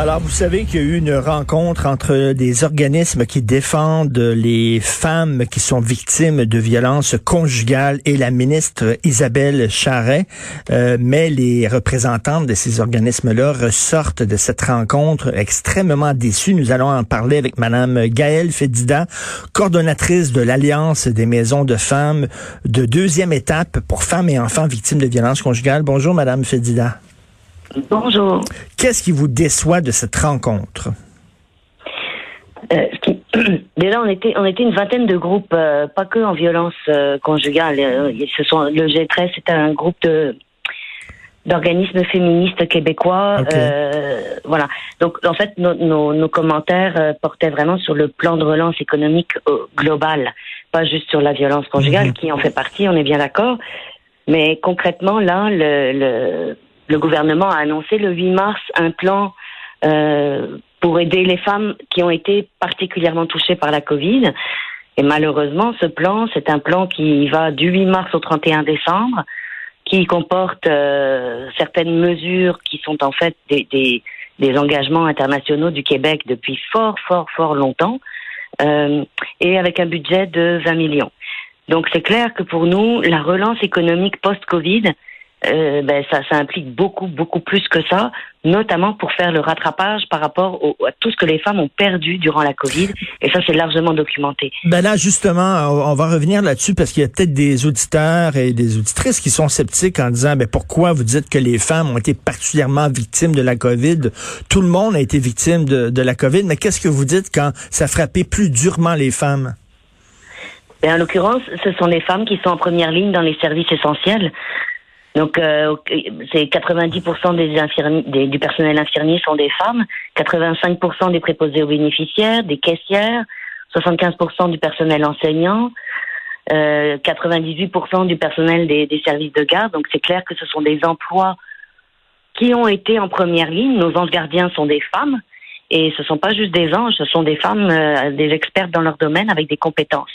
Alors, vous savez qu'il y a eu une rencontre entre des organismes qui défendent les femmes qui sont victimes de violences conjugales et la ministre Isabelle Charret. Euh, mais les représentantes de ces organismes-là ressortent de cette rencontre extrêmement déçues. Nous allons en parler avec Madame Gaëlle Fedida, coordonnatrice de l'Alliance des maisons de femmes de deuxième étape pour femmes et enfants victimes de violences conjugales. Bonjour, Madame Fedida. Bonjour. Qu'est-ce qui vous déçoit de cette rencontre? Euh, qui- Déjà, on était, on était une vingtaine de groupes, euh, pas que en violence euh, conjugale. Euh, ce sont, le G13, c'est un groupe de d'organismes féministes québécois. Euh, voilà. Donc, en fait, nos, nos, nos commentaires euh, portaient vraiment sur le plan de relance économique euh, global, pas juste sur la violence conjugale, Mhm. qui en fait partie, on est bien d'accord. Mais concrètement, là, le, le, le gouvernement a annoncé le 8 mars un plan euh, pour aider les femmes qui ont été particulièrement touchées par la Covid. Et malheureusement, ce plan, c'est un plan qui va du 8 mars au 31 décembre, qui comporte euh, certaines mesures qui sont en fait des, engagements internationaux du Québec depuis fort, fort, fort longtemps, euh, et avec un budget de 20 millions. Donc c'est clair que pour nous, la relance économique post-Covid, euh, ben, ça, ça implique beaucoup, beaucoup plus que ça, notamment pour faire le rattrapage par rapport au- à tout ce que les femmes ont perdu durant la Covid. Et ça, c'est largement documenté. Ben là, justement, on on va revenir là-dessus parce qu'il y a peut-être des auditeurs et des auditrices qui sont sceptiques en disant, ben pourquoi vous dites que les femmes ont été particulièrement victimes de la COVID? Tout le monde a été victime de, de la COVID, mais qu'est-ce que vous dites quand ça frappait plus durement les femmes? Et en l'occurrence, ce sont les femmes qui sont en première ligne dans les services essentiels. Donc, euh, c'est 90% des des- du personnel infirmier sont des femmes, 85% des préposés aux bénéficiaires, des caissières, 75% du personnel enseignant, euh, 98% du personnel des, services de garde. Donc, c'est clair que ce sont des emplois qui ont été en première ligne. Nos anges gardiens sont des femmes. Et ce sont pas juste des anges, ce sont des femmes, euh, des expertes dans leur domaine avec des compétences.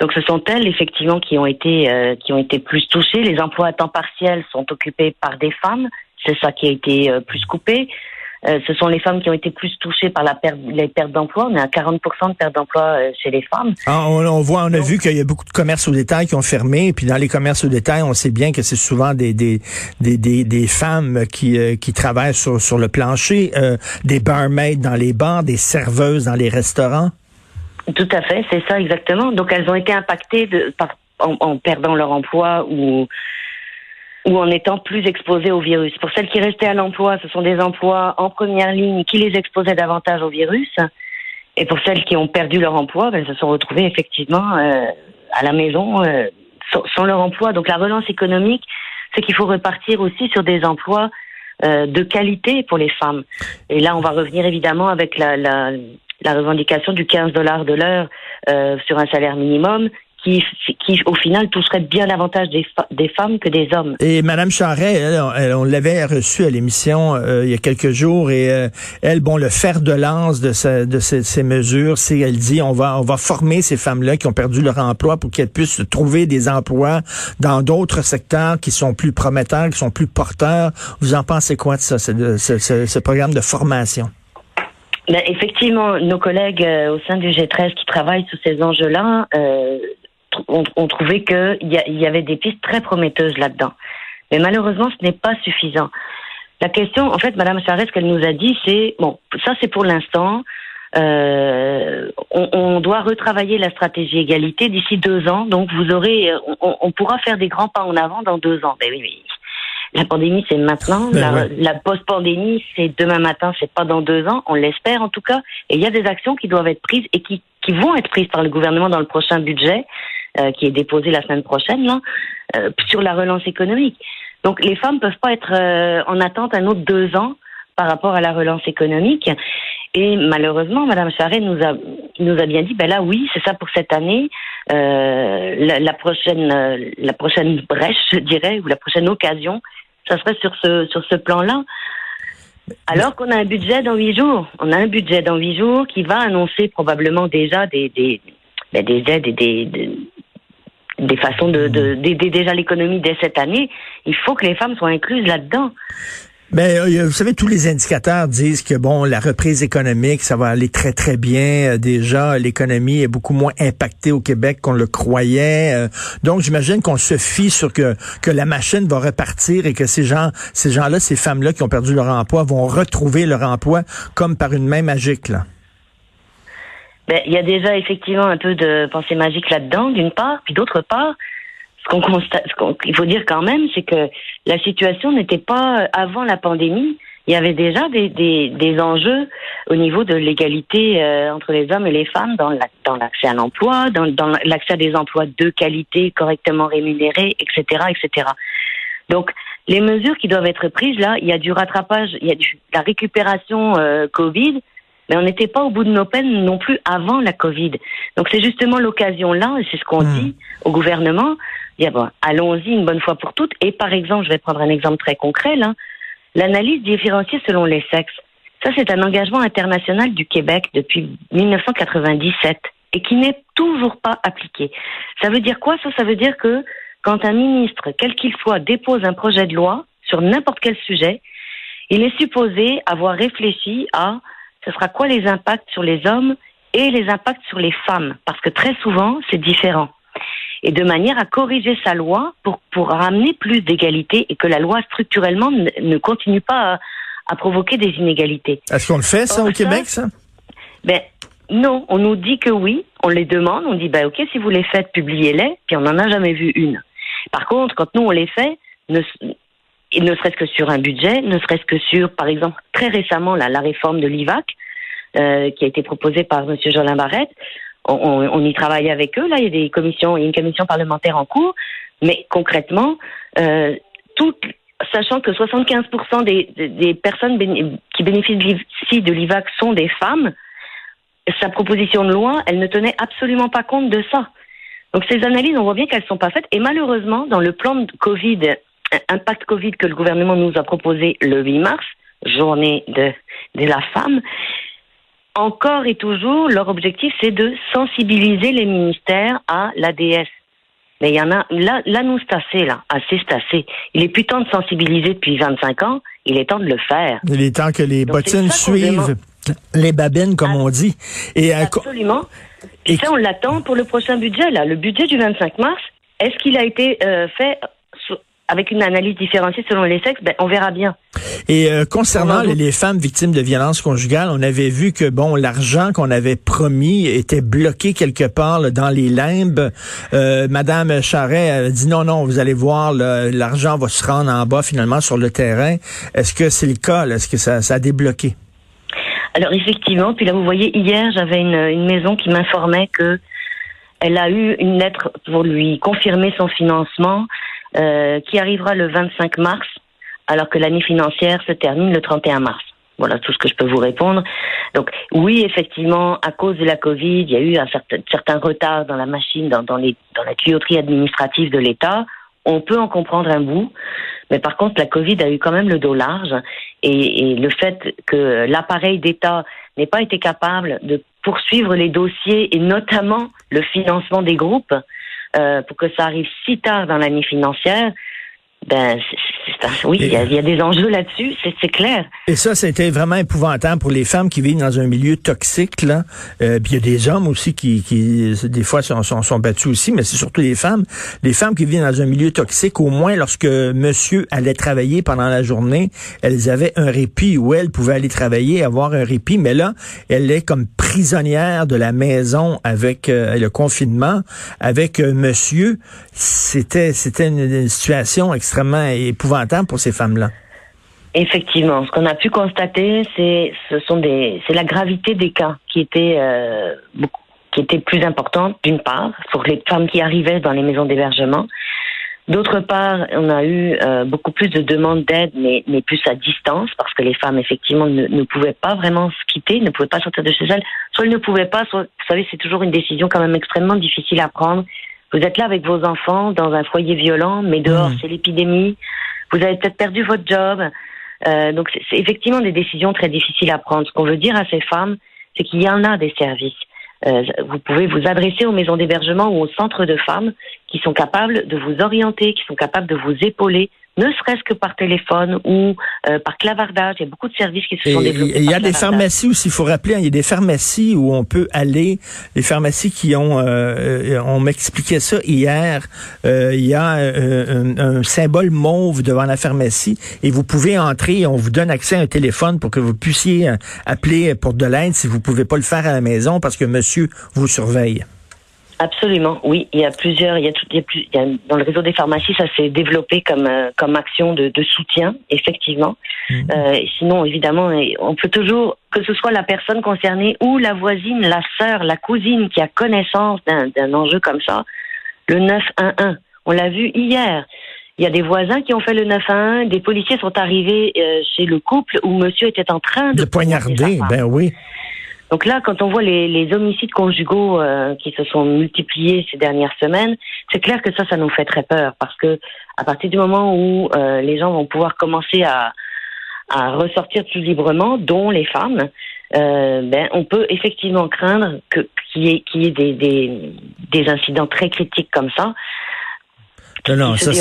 Donc ce sont elles effectivement qui ont été euh, qui ont été plus touchées. Les emplois à temps partiel sont occupés par des femmes, c'est ça qui a été euh, plus coupé. Euh, ce sont les femmes qui ont été plus touchées par la perte, les pertes d'emploi. On est à 40 de perte d'emploi euh, chez les femmes. Ah, on, on voit, on a vu qu'il y a beaucoup de commerces au détail qui ont fermé, puis dans les commerces au détail, on sait bien que c'est souvent des des, des, des, des femmes qui, euh, qui travaillent sur, sur le plancher, euh, des barmaids dans les bars, des serveuses dans les restaurants. Tout à fait, c'est ça exactement. Donc elles ont été impactées de, par, en, en perdant leur emploi ou ou en étant plus exposées au virus. Pour celles qui restaient à l'emploi, ce sont des emplois en première ligne qui les exposaient davantage au virus. Et pour celles qui ont perdu leur emploi, ben, elles se sont retrouvées effectivement euh, à la maison euh, sans, leur emploi. Donc la relance économique, c'est qu'il faut repartir aussi sur des emplois euh, de qualité pour les femmes. Et là, on va revenir évidemment avec la, la, la revendication du 15 dollars de l'heure euh, sur un salaire minimum qui, qui, au final, toucherait bien davantage des, des femmes que des hommes. Et Madame Charret, elle, on l'avait reçue à l'émission euh, il y a quelques jours et euh, elle, bon, le fer de lance de, sa- de ces, mesures, c'est elle dit on va on va former ces femmes-là qui ont perdu leur emploi pour qu'elles puissent trouver des emplois dans d'autres secteurs qui sont plus prometteurs, qui sont plus porteurs. Vous en pensez quoi de ça, ce programme de formation? Ben, effectivement, nos collègues euh, au sein du G13 qui travaillent sur ces enjeux-là euh, ont, ont trouvé qu'il y, avait des pistes très prometteuses là-dedans. Mais malheureusement, ce n'est pas suffisant. La question, en fait, Madame ce qu'elle nous a dit, c'est bon, ça c'est pour l'instant. Euh, on, doit retravailler la stratégie égalité d'ici deux ans. Donc, vous aurez, on, on pourra faire des grands pas en avant dans deux ans. Ben oui, oui. La pandémie, c'est maintenant. Ben la ouais. la post-pandémie, c'est demain matin, c'est pas dans deux ans. On l'espère en tout cas. Et il y a des actions qui doivent être prises et qui, qui vont être prises par le gouvernement dans le prochain budget, euh, qui est déposé la semaine prochaine, là, euh, sur la relance économique. Donc, les femmes peuvent pas être euh, en attente un autre deux ans par rapport à la relance économique. Et malheureusement, Madame Charret nous a nous a bien dit, ben là oui, c'est ça pour cette année. Euh, la, la prochaine euh, la prochaine brèche, je dirais, ou la prochaine occasion, ça serait sur ce sur ce plan-là. Alors qu'on a un budget dans huit jours, on a un budget dans huit jours qui va annoncer probablement déjà des des ben, des aides et des, des façons de d'aider déjà l'économie dès cette année. Il faut que les femmes soient incluses là-dedans. Ben, euh, vous savez, tous les indicateurs disent que bon, la reprise économique, ça va aller très très bien. Euh, déjà, l'économie est beaucoup moins impactée au Québec qu'on le croyait. Euh, donc, j'imagine qu'on se fie sur que que la machine va repartir et que ces gens, ces gens-là, ces femmes-là qui ont perdu leur emploi, vont retrouver leur emploi comme par une main magique là. Ben, il y a déjà effectivement un peu de pensée magique là-dedans, d'une part, puis d'autre part, ce qu'on constate, ce qu'il faut dire quand même, c'est que la situation n'était pas avant la pandémie. Il y avait déjà des, des, des enjeux au niveau de l'égalité euh, entre les hommes et les femmes dans l'accès à l'emploi, dans, dans l'accès à des emplois de qualité, correctement rémunérés, etc., etc. Donc, les mesures qui doivent être prises là, il y a du rattrapage, il y a du, la récupération euh, Covid, mais on n'était pas au bout de nos peines non plus avant la Covid. Donc c'est justement l'occasion là, et c'est ce qu'on hmm. dit au gouvernement, bon, allons-y une bonne fois pour toutes. Et par exemple, je vais prendre un exemple très concret, là, l'analyse différenciée selon les sexes. Ça, c'est un engagement international du Québec depuis 1997 et qui n'est toujours pas appliqué. Ça veut dire quoi Ça, ça veut dire que quand un ministre, quel qu'il soit, dépose un projet de loi sur n'importe quel sujet, il est supposé avoir réfléchi à ce sera quoi les impacts sur les hommes et les impacts sur les femmes, parce que très souvent, c'est différent. Et de manière à corriger sa loi pour, pour ramener plus d'égalité et que la loi structurellement ne, continue pas à, provoquer des inégalités. Est-ce qu'on le fait, ça, au Québec, ça? Ben, non, on nous dit que oui, on les demande, on dit, ben, ok, si vous les faites, publiez-les, puis on n'en a jamais vu une. Par contre, quand nous, on les fait, ne, ne serait-ce que sur un budget, ne serait-ce que sur, par exemple, très récemment, la, la réforme de l'IVAC, euh, qui a été proposée par M. Jolin Barrette. On, y travaille avec eux. Là, il y a des commissions, il y a une commission parlementaire en cours. Mais concrètement, euh, sachant que 75% des, personnes qui bénéficient de l'IVAC sont des femmes, sa proposition de loi, elle ne tenait absolument pas compte de ça. Donc ces analyses, on voit bien qu'elles ne sont pas faites. Et malheureusement, dans le plan de Covid impact Covid que le gouvernement nous a proposé le 8 mars, journée de la femme, encore et toujours, leur objectif, c'est de sensibiliser les ministères à l'ADS. Mais il y en a, là, là nous, c'est assez, là. Assez, c'est assez. Il est plus temps de sensibiliser depuis 25 ans. Il est temps de le faire. Il est temps que les bottines suivent les babines, comme on dit. Et, Absolument. Et, ça, on l'attend pour le prochain budget, là. Le budget du 25 mars, est-ce qu'il a été euh, fait avec une analyse différenciée selon les sexes, ben, on verra bien. Et euh, concernant les, femmes victimes de violences conjugales, on avait vu que bon, l'argent qu'on avait promis était bloqué quelque part dans les limbes. Euh, Madame Charret a dit non, non, vous allez voir, l'argent va se rendre en bas finalement sur le terrain. Est-ce que c'est le cas? Est-ce que ça, ça a débloqué? Alors effectivement, puis là vous voyez, hier j'avais une, une maison qui m'informait que elle a eu une lettre pour lui confirmer son financement euh, qui arrivera le 25 mars, alors que l'année financière se termine le 31 mars. Voilà tout ce que je peux vous répondre. Donc oui, effectivement, à cause de la Covid, il y a eu un certain, certain retard dans la machine, dans, dans, les, dans la tuyauterie administrative de l'État. On peut en comprendre un bout, mais par contre, la Covid a eu quand même le dos large et, et le fait que l'appareil d'État n'ait pas été capable de poursuivre les dossiers et notamment le financement des groupes, euh, pour que ça arrive si tard dans l'année financière, ben, oui, il y, a des enjeux là-dessus, c'est clair. Et ça, c'était vraiment épouvantable pour les femmes qui vivent dans un milieu toxique. Là. Euh, puis il y a des hommes aussi qui, qui des fois, sont, sont, sont battus aussi, mais c'est surtout les femmes. Les femmes qui vivent dans un milieu toxique, au moins lorsque monsieur allait travailler pendant la journée, elles avaient un répit où elles pouvaient aller travailler, avoir un répit. Mais là, elle est comme prisonnière de la maison avec euh, le confinement, avec euh, monsieur. C'était, c'était une, une situation extrêmement extrêmement épouvantable pour ces femmes-là. Effectivement, ce qu'on a pu constater, c'est ce sont des c'est la gravité des cas qui était euh, qui était plus importante d'une part pour les femmes qui arrivaient dans les maisons d'hébergement. D'autre part, on a eu euh, beaucoup plus de demandes d'aide, mais, mais plus à distance, parce que les femmes, effectivement, ne, ne, pouvaient pas vraiment se quitter, ne pouvaient pas sortir de chez elles. Soit elles ne pouvaient pas, soit, vous savez, c'est toujours une décision quand même extrêmement difficile à prendre. Vous êtes là avec vos enfants dans un foyer violent, mais dehors mmh. c'est l'épidémie. Vous avez peut-être perdu votre job. Euh, donc c'est effectivement des décisions très difficiles à prendre. Ce qu'on veut dire à ces femmes, c'est qu'il y en a des services. euh, vous pouvez vous adresser aux maisons d'hébergement ou aux centres de femmes qui sont capables de vous orienter, qui sont capables de vous épauler, ne serait-ce que par téléphone ou euh, par clavardage. Il y a beaucoup de services qui se sont développés. Il y a des pharmacies aussi, il faut rappeler, hein, il y a des pharmacies où on peut aller, les pharmacies qui ont, euh, on m'expliquait ça hier, euh, il y a un, un, symbole mauve devant la pharmacie et vous pouvez entrer, on vous donne accès à un téléphone pour que vous puissiez appeler pour de l'aide si vous pouvez pas le faire à la maison parce que monsieur vous surveille. Absolument, oui. Il y a plusieurs, il y a, tout, il y a, plus, il y a dans le réseau des pharmacies, ça s'est développé comme euh, comme action de, de soutien, effectivement. Mhm. Euh, sinon, évidemment, on peut toujours, que ce soit la personne concernée ou la voisine, la sœur, la cousine qui a connaissance d'un enjeu comme ça, le 911. On l'a vu hier. Il y a des voisins qui ont fait le 911. Des policiers sont arrivés euh, chez le couple où monsieur était en train de, de poignarder. Ben oui. Donc là, quand on voit les, les homicides conjugaux euh, qui se sont multipliés ces dernières semaines, c'est clair que ça, ça nous fait très peur parce que à partir du moment où euh, les gens vont pouvoir commencer à, à ressortir plus librement, dont les femmes, euh, ben, on peut effectivement craindre qu'il y ait, y ait des, des, des incidents très critiques comme ça. Non, non, ça,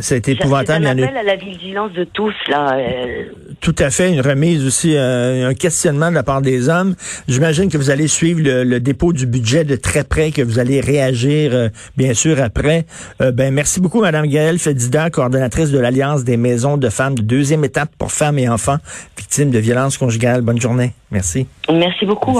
c'est épouvantable. C'est un appel à la vigilance de tous, là. Euh. Tout à fait. Une remise aussi, euh, un questionnement de la part des hommes. J'imagine que vous allez suivre le, dépôt du budget de très près, que vous allez réagir, euh, bien sûr, après. ben, merci beaucoup, Madame Gaëlle Fedida, coordonnatrice de l'Alliance des maisons de femmes de deuxième étape pour femmes et enfants victimes de violences conjugales. Bonne journée. Merci. Merci beaucoup.